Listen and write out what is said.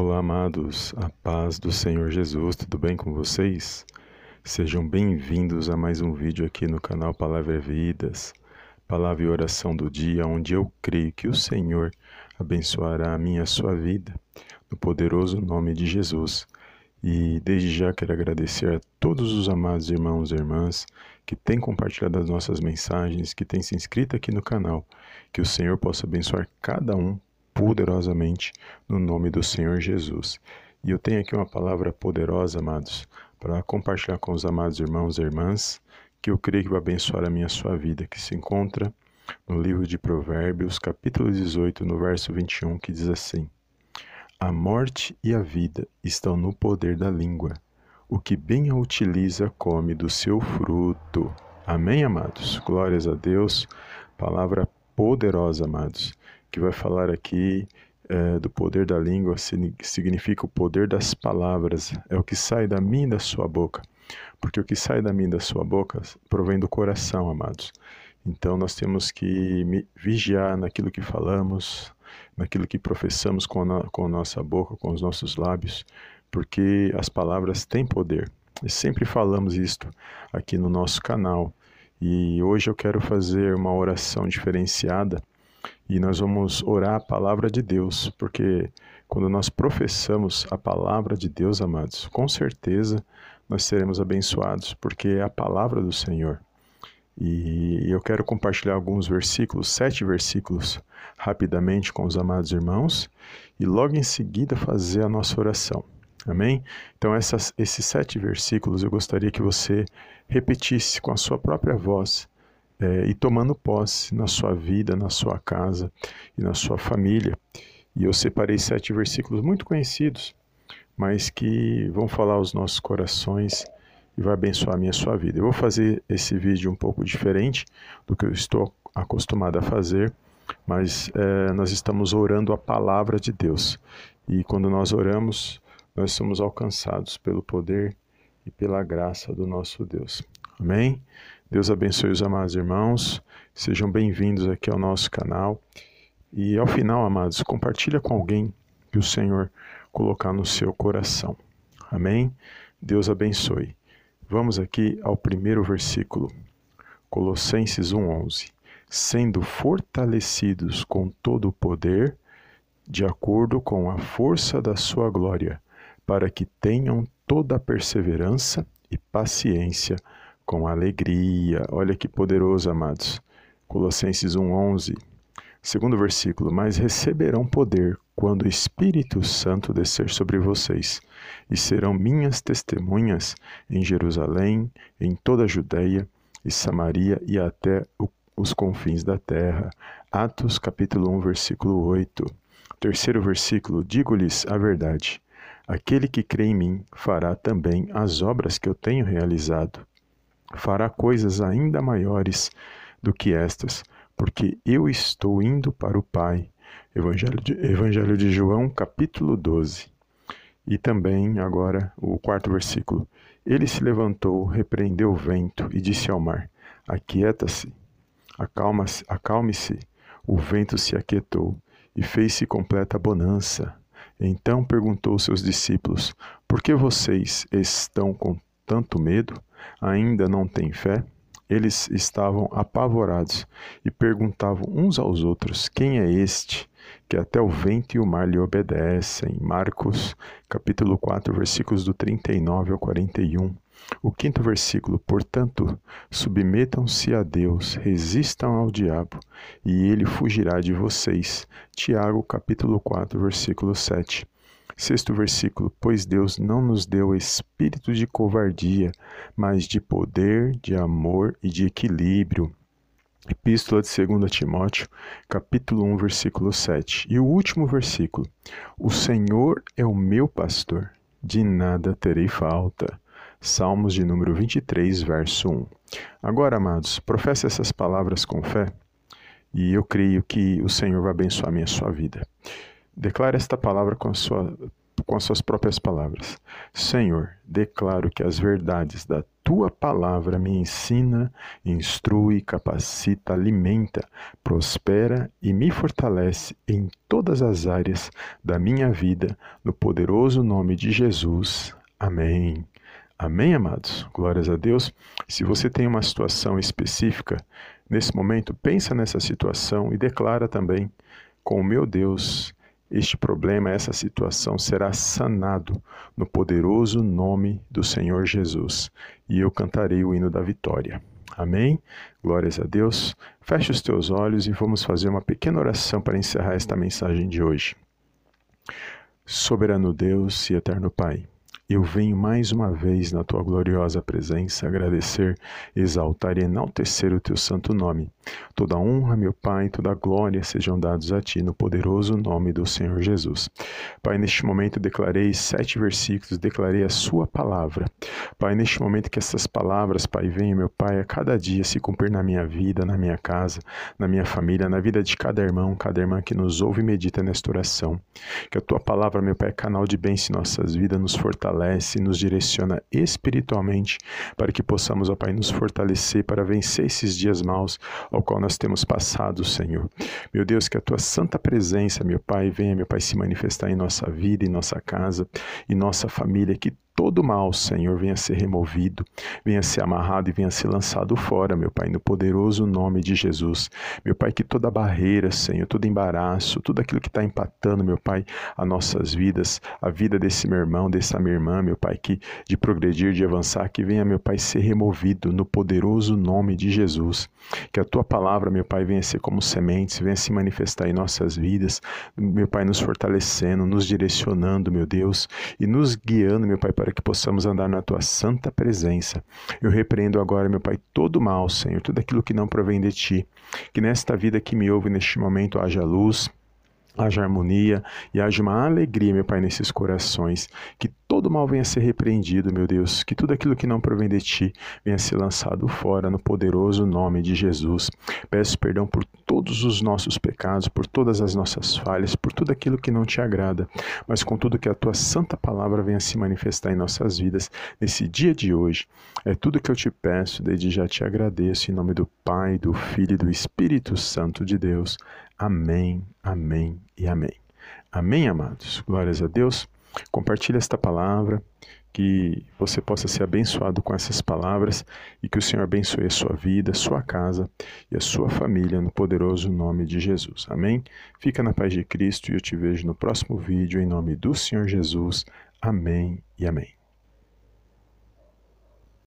Olá, amados, a paz do Senhor Jesus, tudo bem com vocês? Sejam bem-vindos a mais um vídeo aqui no canal Palavra Vidas, Palavra e Oração do Dia, onde eu creio que o Senhor abençoará a minha a sua vida, no poderoso nome de Jesus. E desde já quero agradecer a todos os amados irmãos e irmãs que têm compartilhado as nossas mensagens, que têm se inscrito aqui no canal. Que o Senhor possa abençoar cada um poderosamente no nome do Senhor Jesus. E eu tenho aqui uma palavra poderosa, amados, para compartilhar com os amados irmãos e irmãs, que eu creio que vai abençoar a minha sua vida, que se encontra no livro de Provérbios, capítulo 18, no verso 21, que diz assim: a morte e a vida estão no poder da língua. O que bem a utiliza come do seu fruto. Amém, amados? Glórias a Deus. Palavra poderosa, amados, que vai falar aqui é, do poder da língua, significa o poder das palavras. É o que sai da e da sua boca. Porque o que sai da e da sua boca provém do coração, amados. Então nós temos que vigiar naquilo que falamos, naquilo que professamos com a, com a nossa boca, com os nossos lábios, porque as palavras têm poder. E sempre falamos isto aqui no nosso canal. E hoje eu quero fazer uma oração diferenciada e nós vamos orar a palavra de Deus, porque quando nós professamos a palavra de Deus, amados, com certeza nós seremos abençoados, porque é a palavra do Senhor. E eu quero compartilhar alguns versículos, sete versículos, rapidamente com os amados irmãos, e logo em seguida fazer a nossa oração. Amém? Então, essas, esses sete versículos eu gostaria que você repetisse com a sua própria voz é, e tomando posse na sua vida, na sua casa e na sua família. E eu separei sete versículos muito conhecidos, mas que vão falar aos nossos corações e vai abençoar a minha sua vida. Eu vou fazer esse vídeo um pouco diferente do que eu estou acostumado a fazer, mas é, nós estamos orando a palavra de Deus. E quando nós oramos, nós somos alcançados pelo poder e pela graça do nosso Deus. Amém? Deus abençoe os amados irmãos. Sejam bem-vindos aqui ao nosso canal. E ao final, amados, compartilha com alguém que o Senhor colocar no seu coração. Amém? Deus abençoe. Vamos aqui ao primeiro versículo, Colossenses 1:11. Sendo fortalecidos com todo o poder, de acordo com a força da sua glória, para que tenham toda a perseverança e paciência com alegria. Olha que poderoso, amados. Colossenses 1:11. Segundo versículo: Mas receberão poder quando o Espírito Santo descer sobre vocês, e serão minhas testemunhas em Jerusalém, em toda a Judéia e Samaria e até os confins da terra. Atos capítulo 1, versículo 8. Terceiro versículo: Digo-lhes a verdade. Aquele que crê em mim fará também as obras que eu tenho realizado. Fará coisas ainda maiores do que estas, porque eu estou indo para o Pai Evangelho de, Evangelho de João, capítulo 12. E também, agora, o quarto versículo. Ele se levantou, repreendeu o vento e disse ao mar: Aquieta-se, acalma-se, acalme-se. O vento se aquietou e fez-se completa bonança. Então perguntou aos seus discípulos: Por que vocês estão com tanto medo? Ainda não têm fé? Eles estavam apavorados e perguntavam uns aos outros: Quem é este que até o vento e o mar lhe obedecem. Marcos, capítulo 4, versículos do 39 ao 41. O quinto versículo, portanto, submetam-se a Deus, resistam ao diabo, e ele fugirá de vocês. Tiago, capítulo 4, versículo 7. Sexto versículo: Pois Deus não nos deu espírito de covardia, mas de poder, de amor e de equilíbrio. Epístola de 2 Timóteo, capítulo 1, versículo 7. E o último versículo: O Senhor é o meu pastor, de nada terei falta. Salmos de número 23, verso 1. Agora, amados, professe essas palavras com fé e eu creio que o Senhor vai abençoar a minha sua vida. Declare esta palavra com sua com as suas próprias palavras. Senhor, declaro que as verdades da tua palavra me ensina, instrui, capacita, alimenta, prospera e me fortalece em todas as áreas da minha vida, no poderoso nome de Jesus. Amém. Amém, amados? Glórias a Deus. Se você tem uma situação específica, nesse momento, pensa nessa situação e declara também: com o meu Deus, este problema, essa situação será sanado no poderoso nome do Senhor Jesus, e eu cantarei o hino da vitória. Amém? Glórias a Deus. Feche os teus olhos e vamos fazer uma pequena oração para encerrar esta mensagem de hoje. Soberano Deus e eterno Pai, eu venho mais uma vez na tua gloriosa presença agradecer, exaltar e enaltecer o teu santo nome. Toda honra, meu Pai, toda glória sejam dados a ti no poderoso nome do Senhor Jesus. Pai, neste momento declarei sete versículos, declarei a sua palavra. Pai, neste momento que essas palavras, Pai, venham, meu Pai, a cada dia se cumprir na minha vida, na minha casa, na minha família, na vida de cada irmão, cada irmã que nos ouve e medita nesta oração. Que a tua palavra, meu Pai, é canal de bênção em nossas vidas, nos fortaleça fortalece, nos direciona espiritualmente para que possamos, ó Pai, nos fortalecer para vencer esses dias maus ao qual nós temos passado, Senhor. Meu Deus, que a tua santa presença, meu Pai, venha, meu Pai, se manifestar em nossa vida, em nossa casa, em nossa família, que todo mal, Senhor, venha ser removido, venha ser amarrado e venha ser lançado fora, meu Pai, no poderoso nome de Jesus. Meu Pai, que toda barreira, Senhor, todo embaraço, tudo aquilo que está empatando, meu Pai, as nossas vidas, a vida desse meu irmão, dessa minha irmã, meu Pai, que de progredir, de avançar, que venha, meu Pai, ser removido no poderoso nome de Jesus. Que a tua palavra, meu Pai, venha ser como sementes, venha se manifestar em nossas vidas, meu Pai, nos fortalecendo, nos direcionando, meu Deus, e nos guiando, meu Pai, para para que possamos andar na tua santa presença. Eu repreendo agora, meu Pai, todo mal, Senhor, tudo aquilo que não provém de ti. Que nesta vida que me ouve neste momento haja luz, haja harmonia e haja uma alegria, meu Pai, nesses corações. Que todo mal venha ser repreendido, meu Deus. Que tudo aquilo que não provém de ti venha ser lançado fora no poderoso nome de Jesus. Peço perdão por todos os nossos pecados, por todas as nossas falhas, por tudo aquilo que não te agrada, mas com tudo que a tua santa palavra venha se manifestar em nossas vidas nesse dia de hoje. É tudo que eu te peço, desde já te agradeço, em nome do Pai, do Filho e do Espírito Santo de Deus. Amém, amém e amém. Amém, amados. Glórias a Deus. Compartilhe esta palavra, que você possa ser abençoado com essas palavras e que o Senhor abençoe a sua vida, a sua casa e a sua família no poderoso nome de Jesus. Amém? Fica na paz de Cristo e eu te vejo no próximo vídeo em nome do Senhor Jesus. Amém e amém.